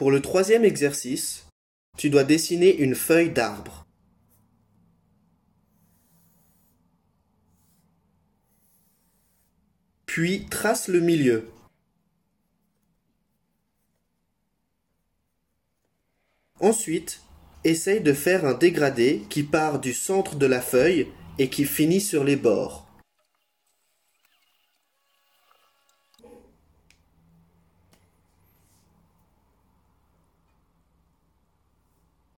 Pour le troisième exercice, tu dois dessiner une feuille d'arbre. Puis trace le milieu. Ensuite, essaye de faire un dégradé qui part du centre de la feuille et qui finit sur les bords.